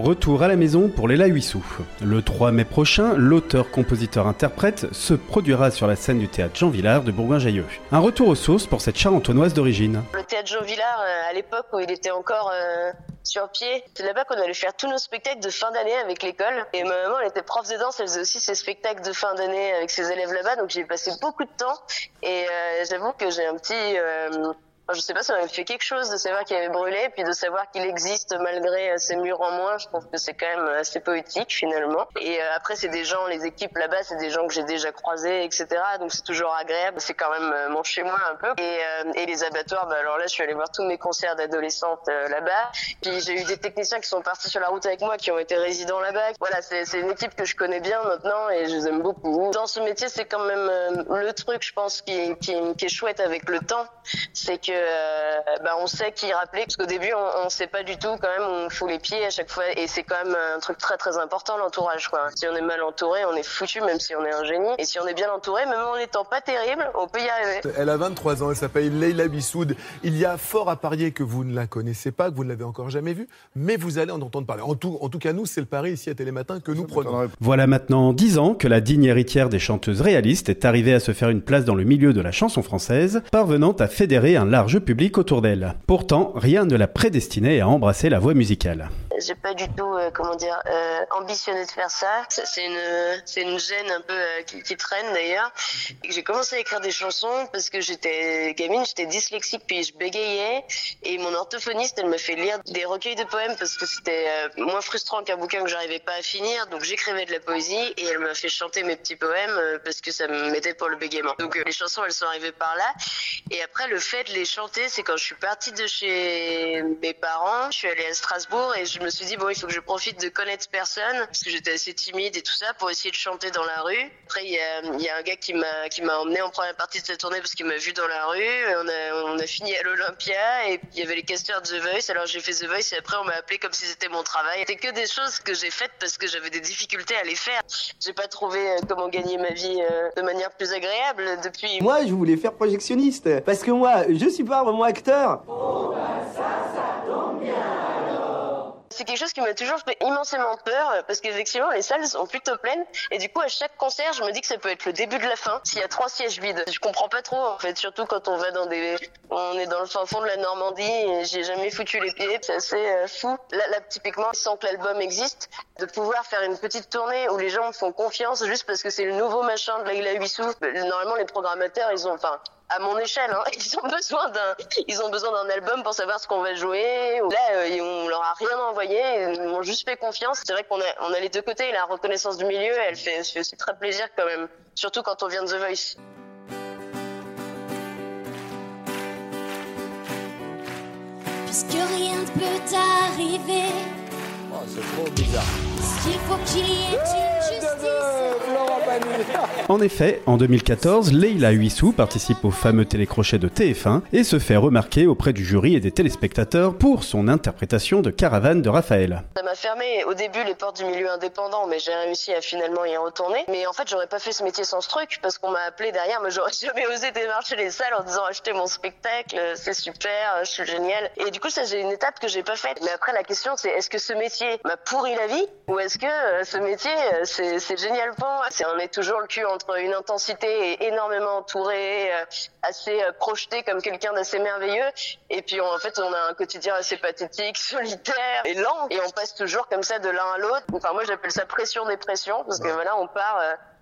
Retour à la maison pour Léla Huissou. Le 3 mai prochain, l'auteur-compositeur-interprète se produira sur la scène du théâtre Jean Villard de Bourgoin-Jallieu. Un retour aux sources pour cette charentonnoise d'origine. Le théâtre Jean Villard, euh, à l'époque où il était encore euh, sur pied, c'est là-bas qu'on allait faire tous nos spectacles de fin d'année avec l'école. Et ma maman, elle était prof de danse, elle faisait aussi ses spectacles de fin d'année avec ses élèves là-bas, donc j'ai passé beaucoup de temps. Et euh, j'avoue que j'ai un petit je sais pas, ça m'a fait quelque chose de savoir qu'il avait brûlé, puis de savoir qu'il existe malgré ces murs en moins. Je trouve que c'est quand même assez poétique finalement. Et euh, après, c'est des gens, les équipes là-bas, c'est des gens que j'ai déjà croisés, etc. Donc c'est toujours agréable. C'est quand même euh, mon chez moi un peu. Et, euh, les abattoirs, bah, alors là, je suis allée voir tous mes concerts d'adolescentes là-bas. Puis j'ai eu des techniciens qui sont partis sur la route avec moi, qui ont été résidents là-bas. Voilà, c'est une équipe que je connais bien maintenant et je les aime beaucoup. Dans ce métier, c'est quand même le truc, je pense, qui, qui, qui est chouette avec le temps, c'est que euh, bah, on sait qui rappeler parce qu'au début on, on sait pas du tout quand même on fout les pieds à chaque fois et c'est quand même un truc très très important l'entourage quoi. Si on est mal entouré on est foutu même si on est un génie et si on est bien entouré même en étant pas terrible on peut y arriver. Elle a 23 ans, elle s'appelle Leila Bissoud. Il y a fort à parier que vous ne la connaissez pas, que vous ne l'avez encore jamais vue, mais vous allez en entendre parler. En tout, en tout cas nous c'est le pari ici à Télématin que nous prenons. Voilà maintenant 10 ans que la digne héritière des chanteuses réalistes est arrivée à se faire une place dans le milieu de la chanson française, parvenant à fédérer un large public autour d'elle. Pourtant, rien ne la prédestinait à embrasser la voix musicale. J'ai pas du tout, euh, comment dire, euh, ambitionné de faire ça. C'est une, c'est une gêne un peu euh, qui, traîne d'ailleurs. J'ai commencé à écrire des chansons parce que j'étais gamine, j'étais dyslexique puis je bégayais et mon orthophoniste elle me fait lire des recueils de poèmes parce que c'était moins frustrant qu'un bouquin que j'arrivais pas à finir. Donc j'écrivais de la poésie et elle m'a fait chanter mes petits poèmes parce que ça me mettait pour le bégaiement. Donc les chansons elles sont arrivées par là. Et après le fait de les chanter, c'est quand je suis partie de chez mes parents, je suis allée à Strasbourg et je me me suis dit, bon, il faut que je profite de connaître personne, parce que j'étais assez timide et tout ça, pour essayer de chanter dans la rue. Après, il y a, y a, un gars qui m'a, qui m'a emmené en première partie de cette tournée parce qu'il m'a vu dans la rue. On a, on a fini à l'Olympia et il y avait les casteurs de The Voice. Alors j'ai fait The Voice et après on m'a appelé comme si c'était mon travail. C'était que des choses que j'ai faites parce que j'avais des difficultés à les faire. J'ai pas trouvé euh, comment gagner ma vie euh, de manière plus agréable depuis. Moi, je voulais faire projectionniste parce que moi, je suis pas vraiment acteur. Oh, ben ça, ça tombe bien c'est quelque chose qui m'a toujours fait immensément peur parce qu'effectivement les salles sont plutôt pleines et du coup à chaque concert je me dis que ça peut être le début de la fin s'il y a trois sièges vides. Je comprends pas trop en fait, surtout quand on va dans des, on est dans le fin fond de la Normandie et j'ai jamais foutu les pieds, c'est assez euh, fou. Là, là typiquement sans que l'album existe, de pouvoir faire une petite tournée où les gens me font confiance juste parce que c'est le nouveau machin de Laila Huissou. Normalement les programmateurs ils ont, enfin à mon échelle. Hein. Ils ont besoin d'un, ils ont besoin d'un album pour savoir ce qu'on va jouer. Là, euh, on leur a rien envoyé, ils m'ont juste fait confiance. C'est vrai qu'on a, on a les deux côtés. La reconnaissance du milieu, elle fait, elle fait aussi très plaisir quand même, surtout quand on vient de The Voice. Puisque rien ne peut arriver. Oh, c'est trop bizarre. Il faut qu'il y ait une en effet, en 2014, Leila Huissou participe au fameux télécrochet de TF1 et se fait remarquer auprès du jury et des téléspectateurs pour son interprétation de Caravane de Raphaël. M'a fermé au début les portes du milieu indépendant, mais j'ai réussi à finalement y retourner. Mais en fait, j'aurais pas fait ce métier sans ce truc parce qu'on m'a appelé derrière, mais j'aurais jamais osé démarcher les salles en disant achetez mon spectacle, c'est super, je suis génial. Et du coup, ça, j'ai une étape que j'ai pas faite. Mais après, la question, c'est est-ce que ce métier m'a pourri la vie ou est-ce que euh, ce métier, euh, c'est génial pour moi? On est toujours le cul entre une intensité énormément entouré, euh, assez projeté comme quelqu'un d'assez merveilleux, et puis en fait, on a un quotidien assez pathétique, solitaire et lent, et on passe toujours comme ça de l'un à l'autre. Enfin, moi, j'appelle ça pression-dépression, parce que voilà, on part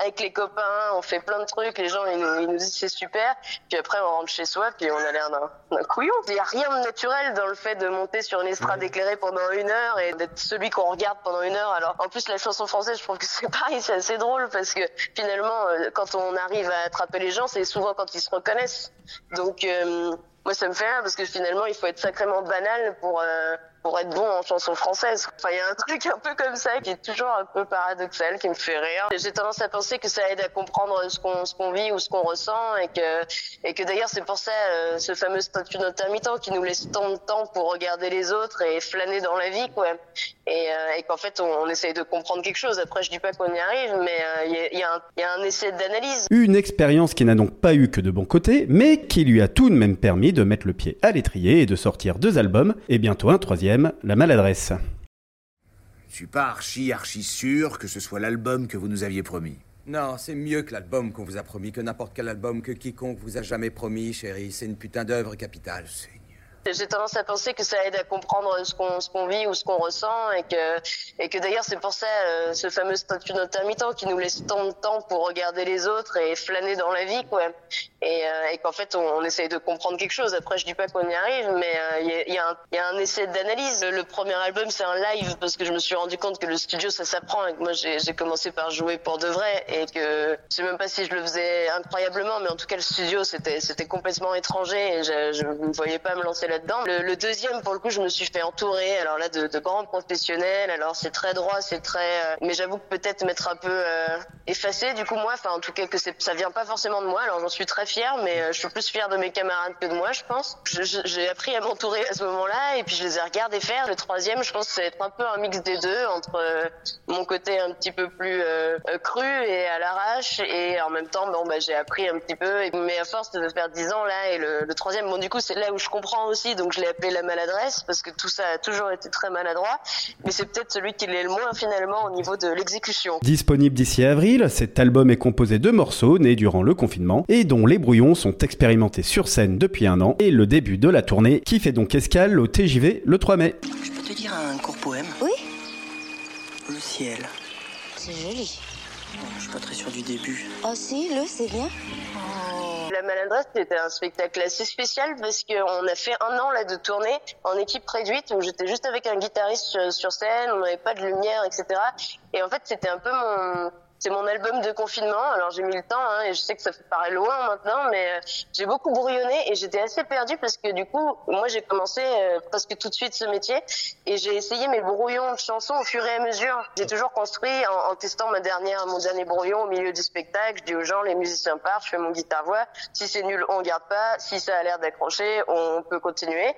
avec les copains, on fait plein de trucs, les gens ils nous, ils nous disent c'est super, puis après on rentre chez soi, puis on a l'air d'un couillon. Il n'y a rien de naturel dans le fait de monter sur une estrade éclairée pendant une heure et d'être celui qu'on regarde pendant une heure. Alors en plus la chanson française, je trouve que c'est pareil, c'est assez drôle parce que finalement euh, quand on arrive à attraper les gens, c'est souvent quand ils se reconnaissent. Donc euh, moi ça me fait rire parce que finalement il faut être sacrément banal pour euh, pour être bon en chanson française. Enfin, il y a un truc un peu comme ça qui est toujours un peu paradoxal, qui me fait rire. J'ai tendance à penser que ça aide à comprendre ce qu'on ce vit ou ce qu'on ressent et que et que d'ailleurs c'est pour ça euh, ce fameux statut d'intermittent qui nous laisse tant de temps pour regarder les autres et flâner dans la vie, quoi. Et, euh, qu'en fait on, essaye de comprendre quelque chose. Après, je dis pas qu'on y arrive, mais il y, y, y, a un essai d'analyse. Une expérience qui n'a donc pas eu que de bons côtés, mais qui lui a tout de même permis de mettre le pied à l'étrier et de sortir deux albums et bientôt un troisième la maladresse. Je suis pas archi archi sûr que ce soit l'album que vous nous aviez promis? Non, c'est mieux que l'album qu'on vous a promis, que n'importe quel album que quiconque vous a jamais promis, chérie. C'est une putain d'œuvre capitale. J'ai tendance à penser que ça aide à comprendre ce qu'on qu'on vit ou ce qu'on ressent et que et que d'ailleurs c'est pour ça euh, ce fameux statut d'intermittent qui nous laisse tant de temps pour regarder les autres et flâner dans la vie quoi. Et, euh, et qu'en fait on, on, essaye de comprendre quelque chose. Après je dis pas qu'on y arrive mais il euh, y, a y a un essai d'analyse. Le premier album c'est un live parce que je me suis rendu compte que le studio ça s'apprend et que moi j'ai commencé par jouer pour de vrai et que je sais même pas si je le faisais incroyablement mais en tout cas le studio c'était complètement étranger et je, je ne voyais pas me lancer là-dedans. Le, deuxième, pour le coup, je me suis fait entourer. Alors là, de, de grands professionnels. Alors c'est très droit, c'est très. Euh, mais j'avoue que peut-être m'être un peu euh, effacé. Du coup, moi, enfin, en tout cas, que ça vient pas forcément de moi. Alors j'en suis très fière, mais euh, je suis plus fière de mes camarades que de moi, je pense. J'ai appris à m'entourer à ce moment-là, et puis je les ai regardés faire. Le troisième, je pense, c'est être un peu un mix des deux entre euh, mon côté un petit peu plus cru et à l'arrache, et en même temps, bon, bah, j'ai appris un petit peu. Mais à force de faire dix ans là, et le, le troisième, bon, du coup, c'est là où je comprends aussi donc je l'ai appelé la maladresse parce que tout ça a toujours été très maladroit, mais c'est peut-être celui qui l'est le moins finalement au niveau de l'exécution. Disponible d'ici avril, cet album est composé de morceaux nés durant le confinement et dont les brouillons sont expérimentés sur scène depuis un an et le début de la tournée qui fait donc escale au TJV le 3 mai. Je peux te dire un court poème? Oui. Le ciel. C'est joli. Je suis pas très sûr du début. Oh si, le, c'est bien. La maladresse, c'était un spectacle assez spécial parce qu'on a fait un an là de tournée en équipe réduite où j'étais juste avec un guitariste sur scène, on n'avait pas de lumière, etc. Et en fait, c'était un peu mon c'est mon album de confinement. Alors j'ai mis le temps hein, et je sais que ça paraît loin maintenant, mais euh, j'ai beaucoup brouillonné et j'étais assez perdue parce que du coup, moi j'ai commencé euh, presque tout de suite ce métier et j'ai essayé mes brouillons de chansons au fur et à mesure. J'ai toujours construit en, en, testant ma dernière, mon dernier brouillon au milieu du spectacle. Je dis aux gens, les musiciens partent, je fais mon guitare-voix. Si c'est nul, on garde pas. Si ça a l'air d'accrocher, on peut continuer.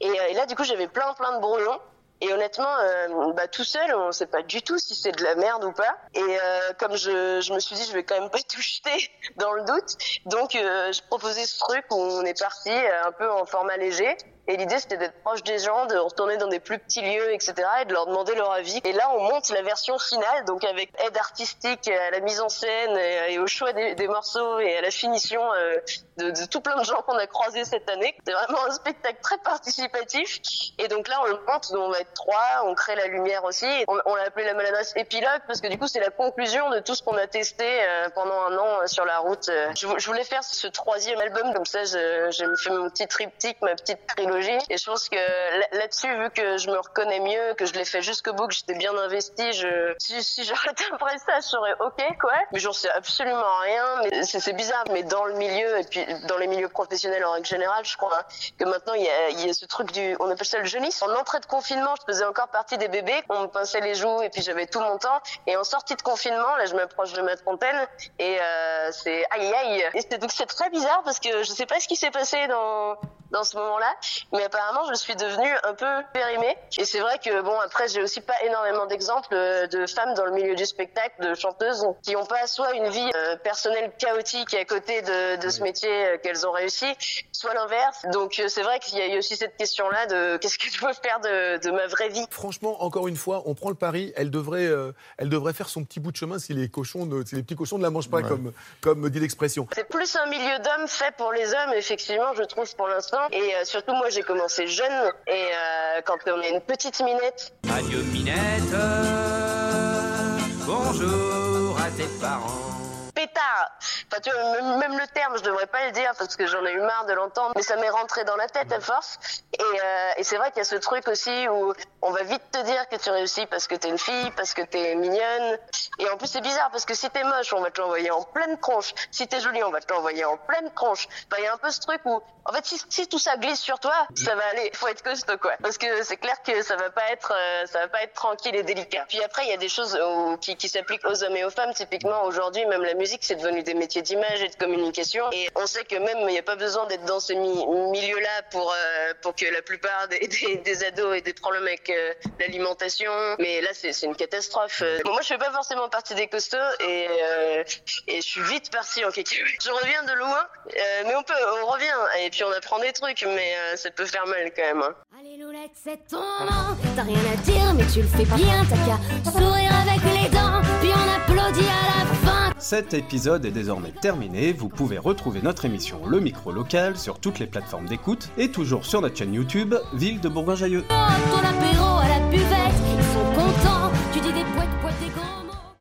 Et, euh, et là, du coup, j'avais plein plein de brouillons. Et honnêtement, euh, bah, tout seul, on sait pas du tout si c'est de la merde ou pas. Et euh, comme je, je me suis dit, je vais quand même pas tout jeter dans le doute, donc euh, je proposais ce truc où on est parti un peu en format léger. Et l'idée, c'était d'être proche des gens, de retourner dans des plus petits lieux, etc., et de leur demander leur avis. Et là, on monte la version finale, donc avec aide artistique à la mise en scène et, au choix des, morceaux et à la finition euh, de, tout plein de gens qu'on a croisés cette année. C'est vraiment un spectacle très participatif. Et donc là, on le monte, on va être trois, on crée la lumière aussi. On, on l'a appelé la maladresse épilogue parce que du coup, c'est la conclusion de tout ce qu'on a testé euh, pendant un an euh, sur la route. Je, je, voulais faire ce troisième album, comme ça, j'ai fait mon petit triptyque, ma petite trilogie et je pense que là-dessus, vu que je me reconnais mieux, que je l'ai fait jusqu'au bout, que j'étais bien investi, je, si, j'arrêtais après ça, je serais ok, quoi. Mais j'en sais absolument rien. Mais c'est bizarre. Mais dans le milieu, et puis dans les milieux professionnels en règle générale, je crois hein, que maintenant, il y a, ce truc du, on appelle ça le jeunisse. En entrée de confinement, je faisais encore partie des bébés. On me pinçait les joues et puis j'avais tout mon temps. Et en sortie de confinement, là, je m'approche de ma trentaine et euh, c'est aïe aïe. Et donc c'est très bizarre parce que je sais pas ce qui s'est passé dans dans ce moment-là. Mais apparemment, je suis devenue un peu périmée. Et c'est vrai que, bon, après, j'ai aussi pas énormément d'exemples de femmes dans le milieu du spectacle, de chanteuses, qui ont pas soit une vie euh, personnelle chaotique à côté de, de ce métier euh, qu'elles ont réussi, soit l'inverse. Donc, euh, c'est vrai qu'il y a aussi cette question-là de qu'est-ce que je veux faire de, de, ma vraie vie. Franchement, encore une fois, on prend le pari. Elle devrait, euh, elle devrait faire son petit bout de chemin si les cochons, ne, si les petits cochons ne la mangent pas, ouais. comme, comme dit l'expression. C'est plus un milieu d'hommes fait pour les hommes, effectivement, je trouve, pour l'instant. Et euh, surtout, moi, j'ai commencé jeune. Et euh, quand on est une petite minette. Adieu, minette. Bonjour à tes parents pétard. Enfin, tu vois, même, le terme, je devrais pas le dire parce que j'en ai eu marre de l'entendre, mais ça m'est rentré dans la tête à force. Et, euh, et c'est vrai qu'il y a ce truc aussi où on va vite te dire que tu réussis parce que t'es une fille, parce que t'es mignonne. Et en plus, c'est bizarre parce que si t'es moche, on va te l'envoyer en pleine tronche. Si t'es jolie, on va te l'envoyer en pleine tronche. Enfin, il y a un peu ce truc où, en fait, si, si, tout ça glisse sur toi, ça va aller. Faut être costaud, quoi. Parce que c'est clair que ça va pas être, euh, ça va pas être tranquille et délicat. Puis après, il y a des choses où, qui, qui s'appliquent aux hommes et aux femmes. Typiquement, aujourd'hui, même la musique, c'est devenu des métiers d'image et de communication. Et on sait que même, il n'y a pas besoin d'être dans ces mi milieux-là pour, euh, pour que la plupart des, des, ados aient des problèmes avec euh, l'alimentation. Mais là, c'est une catastrophe. Bon, moi, je fais pas forcément partie des costauds et, euh, et je suis vite partie en cacahuète. Je reviens de loin, mais on peut, on revient et puis on apprend des trucs, mais ça peut faire mal quand même. Hein. Alléluia. Minette, c'est ton nom. T'as rien à dire, mais tu le fais bien. T'as qu'à sourire avec les dents, puis on applaudit à la fin. Cet épisode est désormais terminé, vous pouvez retrouver notre émission Le Micro Local sur toutes les plateformes d'écoute et toujours sur notre chaîne YouTube Ville de Bourgoin-Jallieu. Ton